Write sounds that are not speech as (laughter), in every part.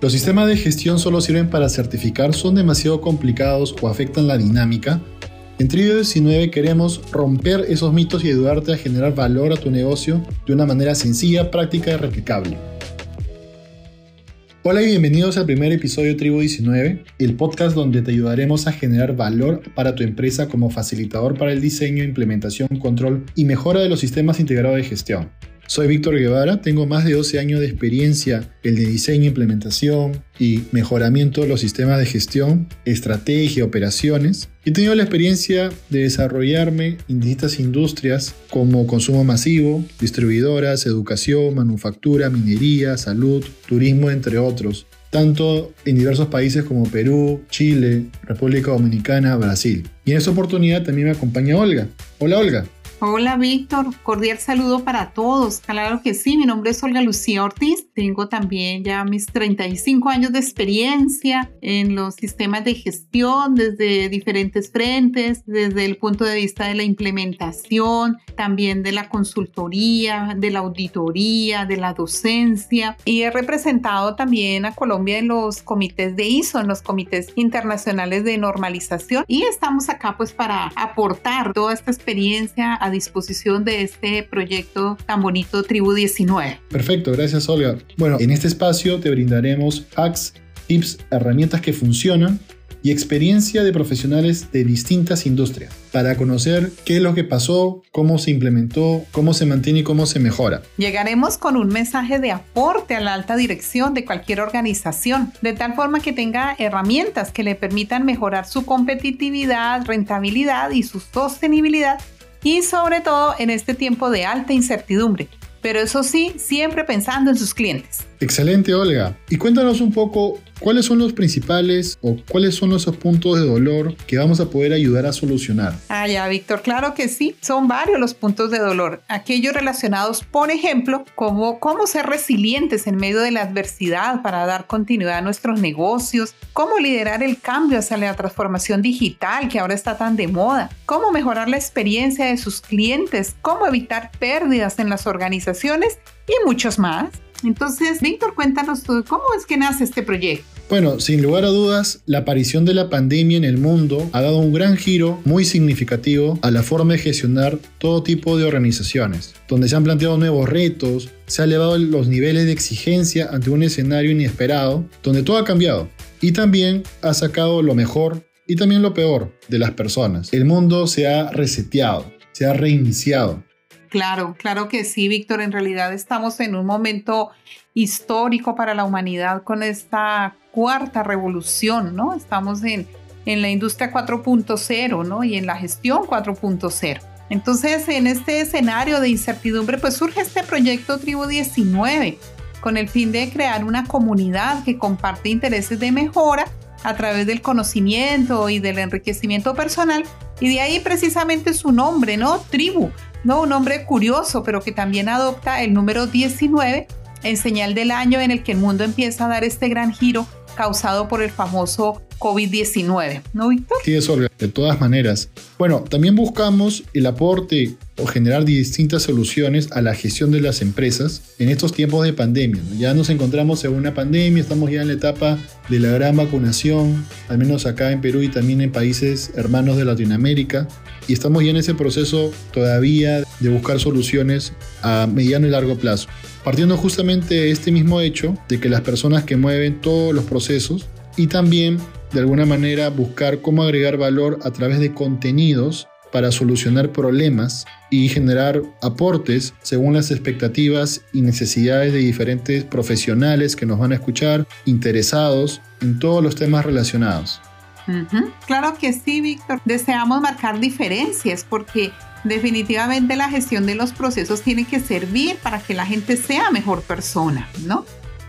Los sistemas de gestión solo sirven para certificar, son demasiado complicados o afectan la dinámica. En Tribu 19 queremos romper esos mitos y ayudarte a generar valor a tu negocio de una manera sencilla, práctica y replicable. Hola y bienvenidos al primer episodio de Tribu 19, el podcast donde te ayudaremos a generar valor para tu empresa como facilitador para el diseño, implementación, control y mejora de los sistemas integrados de gestión. Soy Víctor Guevara, tengo más de 12 años de experiencia en el diseño, implementación y mejoramiento de los sistemas de gestión, estrategia, operaciones. He tenido la experiencia de desarrollarme en distintas industrias como consumo masivo, distribuidoras, educación, manufactura, minería, salud, turismo, entre otros tanto en diversos países como Perú, Chile, República Dominicana, Brasil. Y en esta oportunidad también me acompaña Olga. Hola Olga. Hola Víctor, cordial saludo para todos. Claro que sí, mi nombre es Olga Lucía Ortiz. Tengo también ya mis 35 años de experiencia en los sistemas de gestión desde diferentes frentes, desde el punto de vista de la implementación, también de la consultoría, de la auditoría, de la docencia. Y he representado también a Colombia en los comités de ISO, en los comités internacionales de normalización. Y estamos acá pues para aportar toda esta experiencia a disposición de este proyecto tan bonito Tribu 19. Perfecto, gracias Olga. Bueno, en este espacio te brindaremos hacks, tips, herramientas que funcionan y experiencia de profesionales de distintas industrias para conocer qué es lo que pasó, cómo se implementó, cómo se mantiene y cómo se mejora. Llegaremos con un mensaje de aporte a la alta dirección de cualquier organización, de tal forma que tenga herramientas que le permitan mejorar su competitividad, rentabilidad y su sostenibilidad y sobre todo en este tiempo de alta incertidumbre. Pero eso sí, siempre pensando en sus clientes. Excelente, Olga. Y cuéntanos un poco cuáles son los principales o cuáles son esos puntos de dolor que vamos a poder ayudar a solucionar. Ah, ya, Víctor, claro que sí. Son varios los puntos de dolor. Aquellos relacionados, por ejemplo, como cómo ser resilientes en medio de la adversidad para dar continuidad a nuestros negocios, cómo liderar el cambio hacia la transformación digital que ahora está tan de moda, cómo mejorar la experiencia de sus clientes, cómo evitar pérdidas en las organizaciones y muchos más. Entonces, Víctor, cuéntanos tú, ¿cómo es que nace este proyecto? Bueno, sin lugar a dudas, la aparición de la pandemia en el mundo ha dado un gran giro muy significativo a la forma de gestionar todo tipo de organizaciones, donde se han planteado nuevos retos, se han elevado los niveles de exigencia ante un escenario inesperado, donde todo ha cambiado y también ha sacado lo mejor y también lo peor de las personas. El mundo se ha reseteado, se ha reiniciado Claro, claro que sí, Víctor. En realidad estamos en un momento histórico para la humanidad con esta cuarta revolución, ¿no? Estamos en, en la industria 4.0, ¿no? Y en la gestión 4.0. Entonces, en este escenario de incertidumbre, pues surge este proyecto Tribu 19, con el fin de crear una comunidad que comparte intereses de mejora a través del conocimiento y del enriquecimiento personal. Y de ahí precisamente su nombre, ¿no? Tribu, ¿no? Un nombre curioso, pero que también adopta el número 19 en señal del año en el que el mundo empieza a dar este gran giro causado por el famoso COVID-19, ¿no, Víctor? Sí, de todas maneras. Bueno, también buscamos el aporte o generar distintas soluciones a la gestión de las empresas en estos tiempos de pandemia. Ya nos encontramos en una pandemia, estamos ya en la etapa de la gran vacunación, al menos acá en Perú y también en países hermanos de Latinoamérica, y estamos ya en ese proceso todavía de buscar soluciones a mediano y largo plazo. Partiendo justamente de este mismo hecho de que las personas que mueven todos los procesos y también de alguna manera buscar cómo agregar valor a través de contenidos para solucionar problemas y generar aportes según las expectativas y necesidades de diferentes profesionales que nos van a escuchar, interesados en todos los temas relacionados. Claro que sí, Víctor. Deseamos marcar diferencias porque definitivamente la gestión de los procesos tiene que servir para que la gente sea mejor persona, ¿no?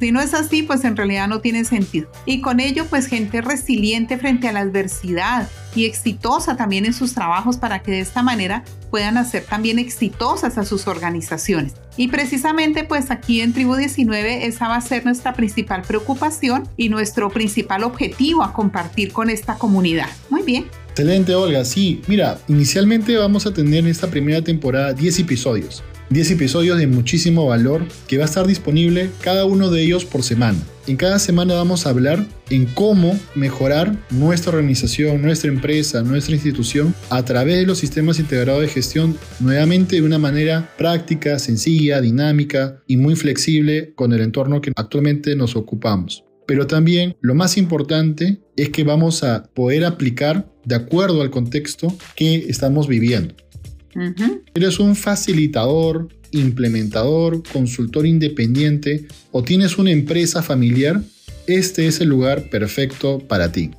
Si no es así, pues en realidad no tiene sentido. Y con ello, pues gente resiliente frente a la adversidad y exitosa también en sus trabajos para que de esta manera puedan hacer también exitosas a sus organizaciones. Y precisamente pues aquí en Tribu 19 esa va a ser nuestra principal preocupación y nuestro principal objetivo a compartir con esta comunidad. Muy bien. Excelente, Olga. Sí, mira, inicialmente vamos a tener en esta primera temporada 10 episodios 10 episodios de muchísimo valor que va a estar disponible cada uno de ellos por semana. En cada semana vamos a hablar en cómo mejorar nuestra organización, nuestra empresa, nuestra institución a través de los sistemas integrados de gestión, nuevamente de una manera práctica, sencilla, dinámica y muy flexible con el entorno que actualmente nos ocupamos. Pero también lo más importante es que vamos a poder aplicar de acuerdo al contexto que estamos viviendo. Eres un facilitador, implementador, consultor independiente o tienes una empresa familiar, este es el lugar perfecto para ti.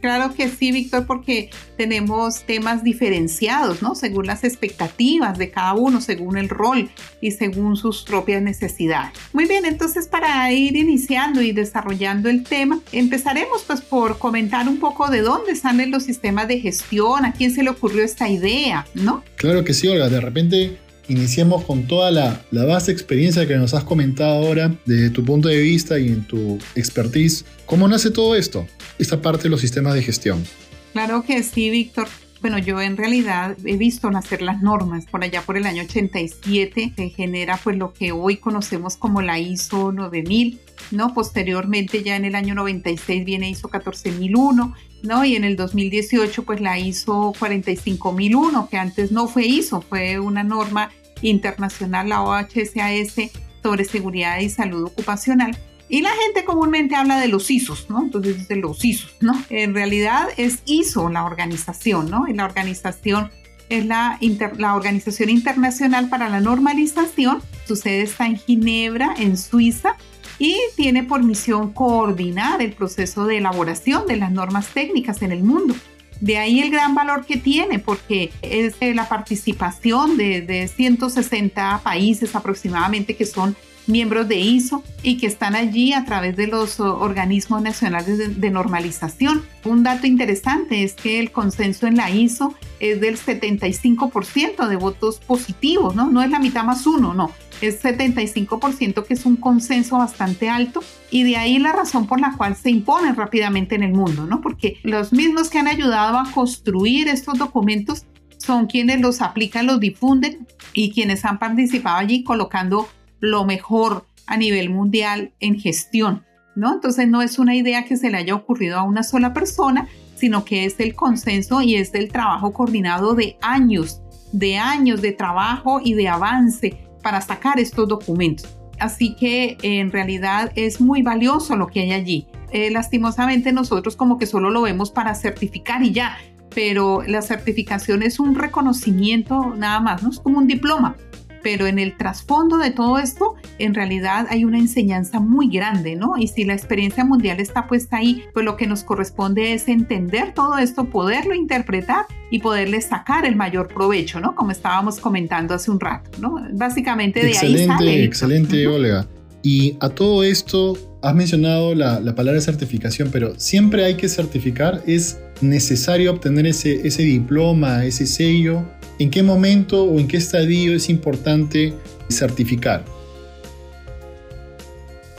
Claro que sí, Víctor, porque tenemos temas diferenciados, ¿no? Según las expectativas de cada uno, según el rol y según sus propias necesidades. Muy bien, entonces para ir iniciando y desarrollando el tema, empezaremos pues por comentar un poco de dónde salen los sistemas de gestión, a quién se le ocurrió esta idea, ¿no? Claro que sí, Olga, de repente iniciemos con toda la, la vasta experiencia que nos has comentado ahora, desde tu punto de vista y en tu expertise. ¿Cómo nace todo esto? Esta parte de los sistemas de gestión. Claro que sí, Víctor. Bueno, yo en realidad he visto nacer las normas. Por allá por el año 87 se genera pues lo que hoy conocemos como la ISO 9000, ¿no? Posteriormente ya en el año 96 viene ISO 14001, ¿no? Y en el 2018 pues la ISO 45001, que antes no fue ISO, fue una norma internacional, la OHSAS, sobre seguridad y salud ocupacional. Y la gente comúnmente habla de los ISOs, ¿no? Entonces dice los ISOs, ¿no? En realidad es ISO la organización, ¿no? Y la organización es la, la Organización Internacional para la Normalización. Su sede está en Ginebra, en Suiza, y tiene por misión coordinar el proceso de elaboración de las normas técnicas en el mundo. De ahí el gran valor que tiene, porque es la participación de, de 160 países aproximadamente que son miembros de ISO y que están allí a través de los organismos nacionales de, normalización. Un dato interesante es que el consenso en la ISO es del 75% de votos positivos, ¿no? No es la mitad más uno, no. Es 75% que es un consenso bastante alto y de ahí la razón por la cual se imponen rápidamente en el mundo, ¿no? Porque los mismos que han ayudado a construir estos documentos son quienes los aplican, los difunden y quienes han participado allí colocando lo mejor a nivel mundial en gestión, ¿no? Entonces no es una idea que se le haya ocurrido a una sola persona, sino que es el consenso y es el trabajo coordinado de años, de años de trabajo y de avance para sacar estos documentos. Así que en realidad es muy valioso lo que hay allí. Eh, lastimosamente nosotros como que solo lo vemos para certificar y ya, pero la certificación es un reconocimiento nada más, no es como un diploma pero en el trasfondo de todo esto, en realidad hay una enseñanza muy grande, ¿no? Y si la experiencia mundial está puesta ahí, pues lo que nos corresponde es entender todo esto, poderlo interpretar y poderle sacar el mayor provecho, ¿no? Como estábamos comentando hace un rato, ¿no? Básicamente de ahí sale. Excelente, Olga. Y a todo esto, has mencionado la, la, palabra certificación, pero siempre hay que certificar, es necesario obtener ese, ese diploma, ese sello ¿En qué momento o en qué estadio es importante certificar?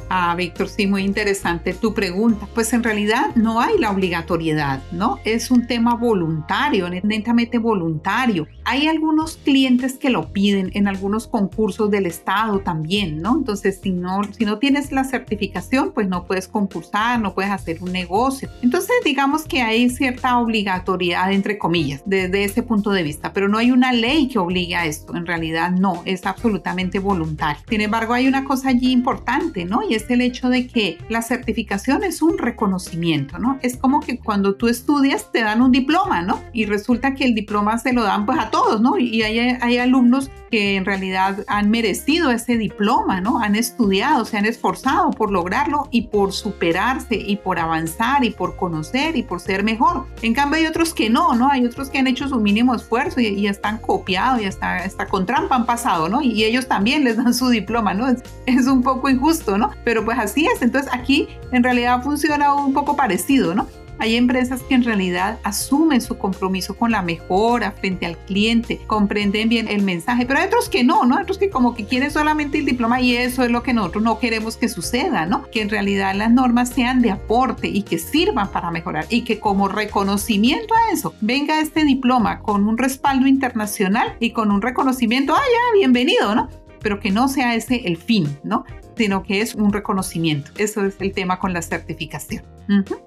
Ah, Víctor, sí, muy interesante tu pregunta. Pues en realidad no hay la obligatoriedad, ¿no? Es un tema voluntario, netamente voluntario. Hay algunos clientes que lo piden en algunos concursos del Estado también, ¿no? Entonces, si no, si no tienes la certificación, pues no puedes concursar, no puedes hacer un negocio. Entonces, digamos que hay cierta obligatoriedad, entre comillas, desde ese punto de vista, pero no hay una ley que obligue a esto. En realidad, no, es absolutamente voluntario. Sin embargo, hay una cosa allí importante, ¿no? Y es el hecho de que la certificación es un reconocimiento, ¿no? Es como que cuando tú estudias te dan un diploma, ¿no? Y resulta que el diploma se lo dan pues a todos, ¿no? Y hay, hay alumnos que en realidad han merecido ese diploma, ¿no? Han estudiado, se han esforzado por lograrlo y por superarse y por avanzar y por conocer y por ser mejor. En cambio hay otros que no, ¿no? Hay otros que han hecho su mínimo esfuerzo y, están copiados y hasta, hasta con trampa han pasado, ¿no? Y, ellos también les dan su diploma, ¿no? Es, es un poco injusto, ¿no? Pero pues así es. Entonces aquí en realidad funciona un poco parecido, ¿no? Hay empresas que en realidad asumen su compromiso con la mejora frente al cliente, comprenden bien el mensaje, pero hay otros que no, ¿no? Hay otros que como que quieren solamente el diploma y eso es lo que nosotros no queremos que suceda, ¿no? Que en realidad las normas sean de aporte y que sirvan para mejorar y que como reconocimiento a eso venga este diploma con un respaldo internacional y con un reconocimiento, ah, ya, bienvenido, ¿no? Pero que no sea ese el fin, ¿no? sino que es un reconocimiento. Eso es el tema con la certificación.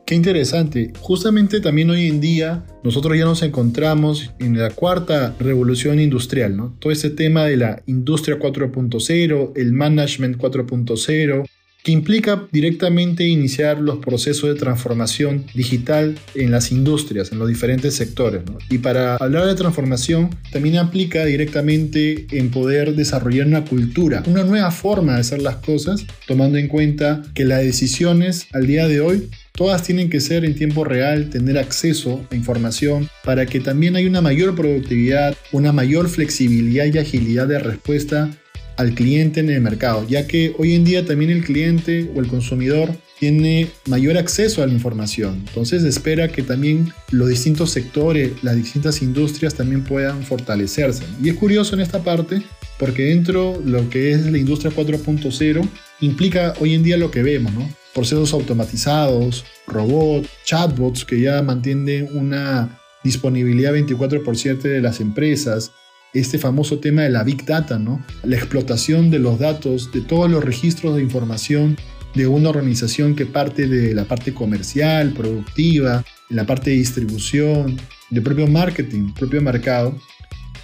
Qué interesante. Justamente también hoy en día nosotros ya nos encontramos en la cuarta revolución industrial, ¿no? Todo ese tema de la industria 4.0, el management 4.0, que implica directamente iniciar los procesos de transformación digital en las industrias, en los diferentes sectores. Y para hablar de transformación, también implica directamente en poder desarrollar una cultura, una nueva forma de hacer las cosas, tomando en cuenta que las decisiones al día de hoy Todas tienen que ser en tiempo real, tener acceso a información para que también haya una mayor productividad, una mayor flexibilidad y agilidad de respuesta al cliente en el mercado, ya que hoy en día también el cliente o el consumidor tiene mayor acceso a la información. Entonces espera que también los distintos sectores, las distintas industrias también puedan fortalecerse. Y es curioso en esta parte porque dentro de lo que es la industria 4.0 implica hoy en día lo que vemos, ¿no? Procesos automatizados, robots, chatbots que ya mantienen una disponibilidad 24 por 7 de las empresas, este famoso tema de la Big Data, ¿no? La explotación de los datos, de todos los registros de información de una organización que parte de la parte comercial, productiva, la parte de distribución, de propio marketing, propio mercado.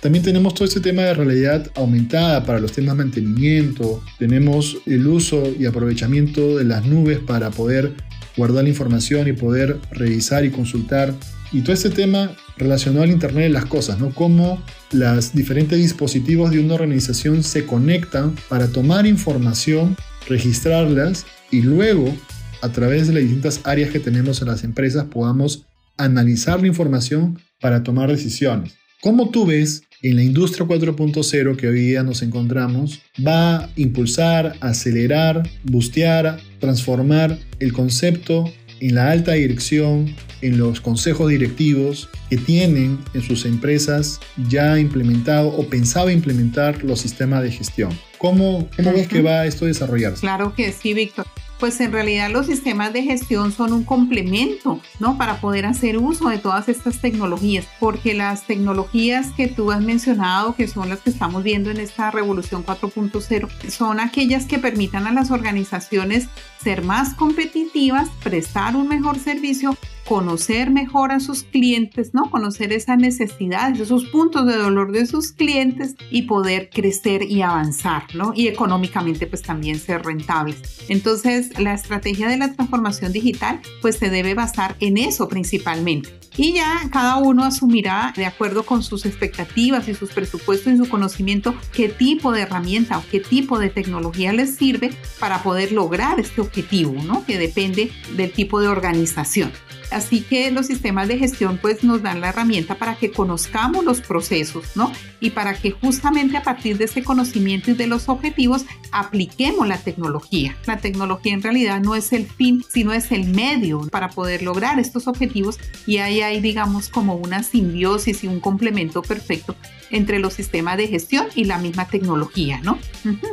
También tenemos todo este tema de realidad aumentada para los temas de mantenimiento. Tenemos el uso y aprovechamiento de las nubes para poder guardar la información y poder revisar y consultar. Y todo este tema relacionado al Internet de las Cosas, ¿no? Cómo los diferentes dispositivos de una organización se conectan para tomar información, registrarlas y luego, a través de las distintas áreas que tenemos en las empresas, podamos analizar la información para tomar decisiones. ¿Cómo tú ves en la industria 4.0 que hoy día nos encontramos, va a impulsar, acelerar, bustear, transformar el concepto en la alta dirección, en los consejos directivos que tienen en sus empresas ya implementado o pensado implementar los sistemas de gestión. ¿Cómo, cómo ves que va esto a desarrollarse? Claro que sí, Víctor pues en realidad los sistemas de gestión son un complemento, ¿no? Para poder hacer uso de todas estas tecnologías, porque las tecnologías que tú has mencionado, que son las que estamos viendo en esta revolución 4.0, son aquellas que permitan a las organizaciones ser más competitivas, prestar un mejor servicio, conocer mejor a sus clientes, ¿no? Conocer esas necesidades, esos puntos de dolor de sus clientes y poder crecer y avanzar, ¿no? Y económicamente pues también ser rentables. Entonces, la estrategia de la transformación digital pues se debe basar en eso principalmente. Y ya cada uno asumirá de acuerdo con sus expectativas y sus presupuestos y su conocimiento qué tipo de herramienta o qué tipo de tecnología les sirve para poder lograr este objetivo, ¿no? Que depende del tipo de organización. Así que los sistemas de gestión pues nos dan la herramienta para que conozcamos los procesos, ¿no? Y para que justamente a partir de ese conocimiento y de los objetivos apliquemos la tecnología. La tecnología en realidad no es el fin, sino es el medio para poder lograr estos objetivos y ahí hay digamos como una simbiosis y un complemento perfecto entre los sistemas de gestión y la misma tecnología, ¿no?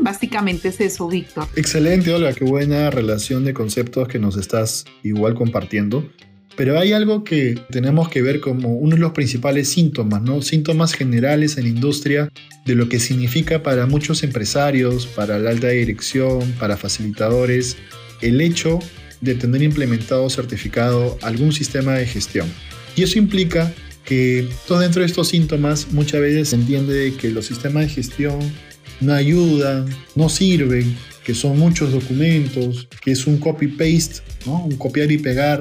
Básicamente es eso, Víctor. Excelente, Olga, qué buena relación de conceptos que nos estás igual compartiendo. Pero hay algo que tenemos que ver como uno de los principales síntomas, ¿no? Síntomas generales en la industria de lo que significa para muchos empresarios, para la alta dirección, para facilitadores, el hecho de tener implementado certificado algún sistema de gestión. Y eso implica que todo dentro de estos síntomas muchas veces se entiende que los sistemas de gestión no ayudan, no sirven, que son muchos documentos, que es un copy-paste, ¿no? un copiar y pegar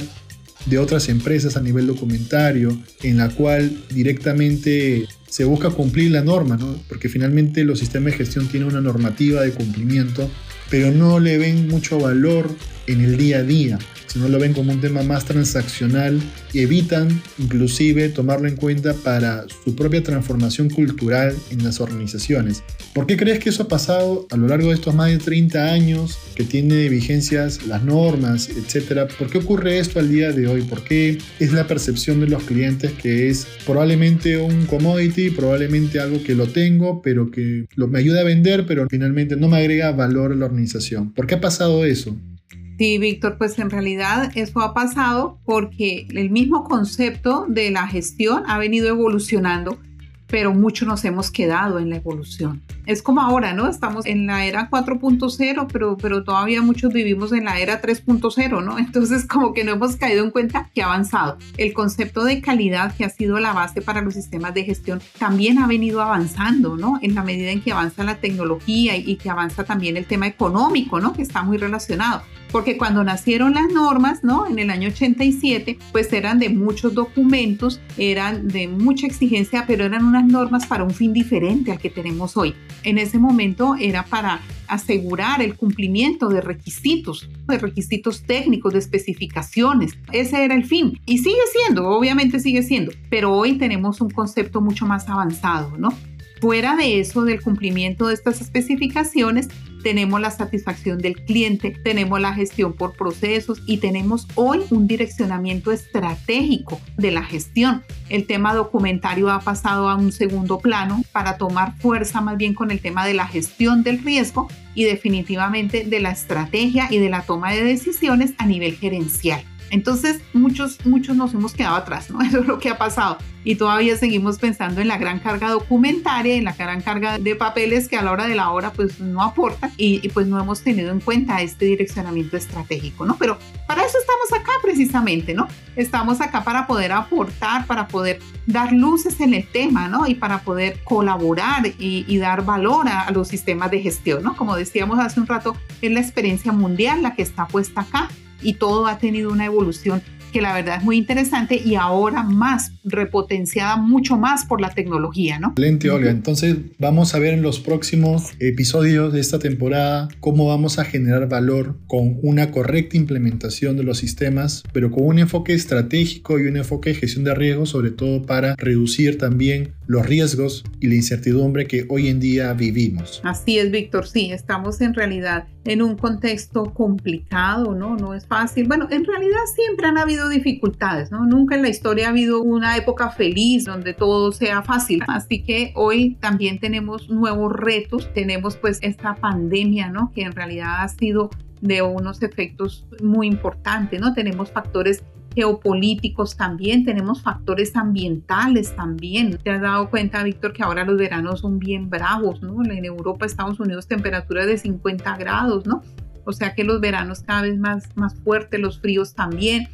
de otras empresas a nivel documentario, en la cual directamente se busca cumplir la norma, ¿no? porque finalmente los sistemas de gestión tienen una normativa de cumplimiento, pero no le ven mucho valor en el día a día, sino lo ven como un tema más transaccional y evitan inclusive tomarlo en cuenta para su propia transformación cultural en las organizaciones. ¿Por qué crees que eso ha pasado a lo largo de estos más de 30 años que tiene vigencias las normas, etcétera? ¿Por qué ocurre esto al día de hoy? ¿Por qué es la percepción de los clientes que es probablemente un commodity, probablemente algo que lo tengo, pero que lo, me ayuda a vender, pero finalmente no me agrega valor a la organización? ¿Por qué ha pasado eso? Sí, Víctor, pues en realidad eso ha pasado porque el mismo concepto de la gestión ha venido evolucionando pero muchos nos hemos quedado en la evolución. Es como ahora, ¿no? Estamos en la era 4.0, pero, pero todavía muchos vivimos en la era 3.0, ¿no? (laughs) Entonces como que no hemos caído en cuenta que ha avanzado. El concepto de calidad que ha sido la base para los sistemas de gestión también ha venido avanzando, ¿no? En la medida en que avanza la tecnología y, y que avanza también el tema económico, ¿no? Que está muy relacionado porque cuando nacieron las normas, ¿no? En el año 87, pues eran de muchos documentos, eran de mucha exigencia, pero eran unas normas para un fin diferente al que tenemos hoy. En ese momento era para asegurar el cumplimiento de requisitos, de requisitos técnicos, de especificaciones. Ese era el fin. Y sigue siendo, obviamente sigue siendo, pero hoy tenemos un concepto mucho más avanzado, ¿no? Fuera de eso, del cumplimiento de estas especificaciones, tenemos la satisfacción del cliente, tenemos la gestión por procesos y tenemos hoy un direccionamiento estratégico de la gestión. El tema documentario ha pasado a un segundo plano para tomar fuerza más bien con el tema de la gestión del riesgo y definitivamente de la estrategia y de la toma de decisiones a nivel gerencial. Entonces, muchos, muchos nos hemos quedado atrás, ¿no? (laughs) Eso es lo que ha pasado. Y todavía seguimos pensando en la gran carga documentaria, en la gran carga de papeles que a la hora de la hora pues no aportan y, pues no hemos tenido en cuenta este direccionamiento estratégico, ¿no? Pero para eso estamos acá precisamente, ¿no? Estamos acá para poder aportar, para poder dar luces en el tema, ¿no? Y para poder colaborar y, dar valor a, a los sistemas de gestión, ¿no? Como decíamos hace un rato, es la experiencia mundial la que está puesta acá y todo ha tenido una evolución que la verdad es muy interesante y ahora más repotenciada mucho más por la tecnología, ¿no? Excelente, Olga. Entonces vamos a ver en los próximos episodios de esta temporada cómo vamos a generar valor con una correcta implementación de los sistemas, pero con un enfoque estratégico y un enfoque de gestión de riesgos, sobre todo para reducir también los riesgos y la incertidumbre que hoy en día vivimos. Así es, Víctor. Sí, estamos en realidad en un contexto complicado, ¿no? No es fácil. Bueno, en realidad siempre han habido dificultades, ¿no? Nunca en la historia ha habido una época feliz donde todo sea fácil. Así que hoy también tenemos nuevos retos, tenemos pues esta pandemia, ¿no? Que en realidad ha sido de unos efectos muy importantes, ¿no? Tenemos factores geopolíticos también, tenemos factores ambientales también. Te has dado cuenta, Víctor, que ahora los veranos son bien bravos, ¿no? En Europa, Estados Unidos, temperaturas de 50 grados, ¿no? O sea que los veranos cada vez más, más fuertes, los fríos también.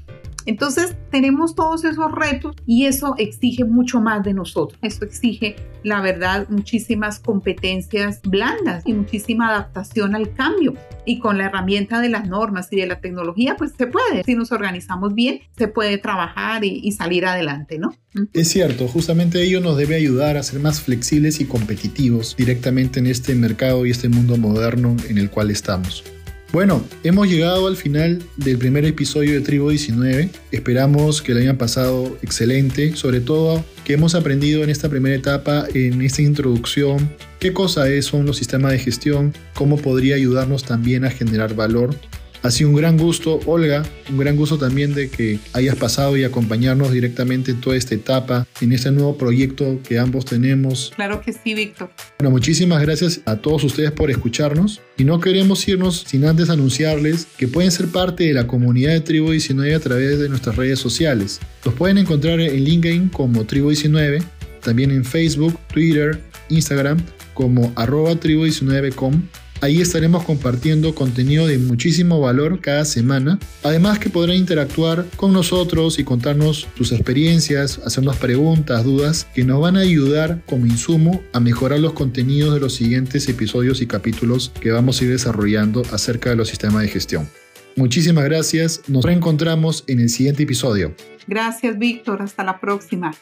Entonces tenemos todos esos retos y eso exige mucho más de nosotros. Eso exige, la verdad, muchísimas competencias blandas y muchísima adaptación al cambio. Y con la herramienta de las normas y de la tecnología, pues se puede. Si nos organizamos bien, se puede trabajar y, y salir adelante, ¿no? Es cierto, justamente ello nos debe ayudar a ser más flexibles y competitivos directamente en este mercado y este mundo moderno en el cual estamos. Bueno, hemos llegado al final del primer episodio de Tribu 19. Esperamos que lo hayan pasado excelente, sobre todo que hemos aprendido en esta primera etapa, en esta introducción, qué cosa son los sistemas de gestión, cómo podría ayudarnos también a generar valor ha sido un gran gusto, Olga, un gran gusto también de que hayas pasado y acompañarnos directamente en toda esta etapa, en este nuevo proyecto que ambos tenemos. Claro que sí, Víctor. Bueno, muchísimas gracias a todos ustedes por escucharnos y no queremos irnos sin antes anunciarles que pueden ser parte de la comunidad de Tribu 19 a través de nuestras redes sociales. Los pueden encontrar en LinkedIn como Tribu 19, también en Facebook, Twitter, Instagram como arroba tribu19com Ahí estaremos compartiendo contenido de muchísimo valor cada semana. Además que podrán interactuar con nosotros y contarnos sus experiencias, hacernos preguntas, dudas que nos van a ayudar como insumo a mejorar los contenidos de los siguientes episodios y capítulos que vamos a ir desarrollando acerca de los sistemas de gestión. Muchísimas gracias. Nos reencontramos en el siguiente episodio. Gracias, Víctor. Hasta la próxima.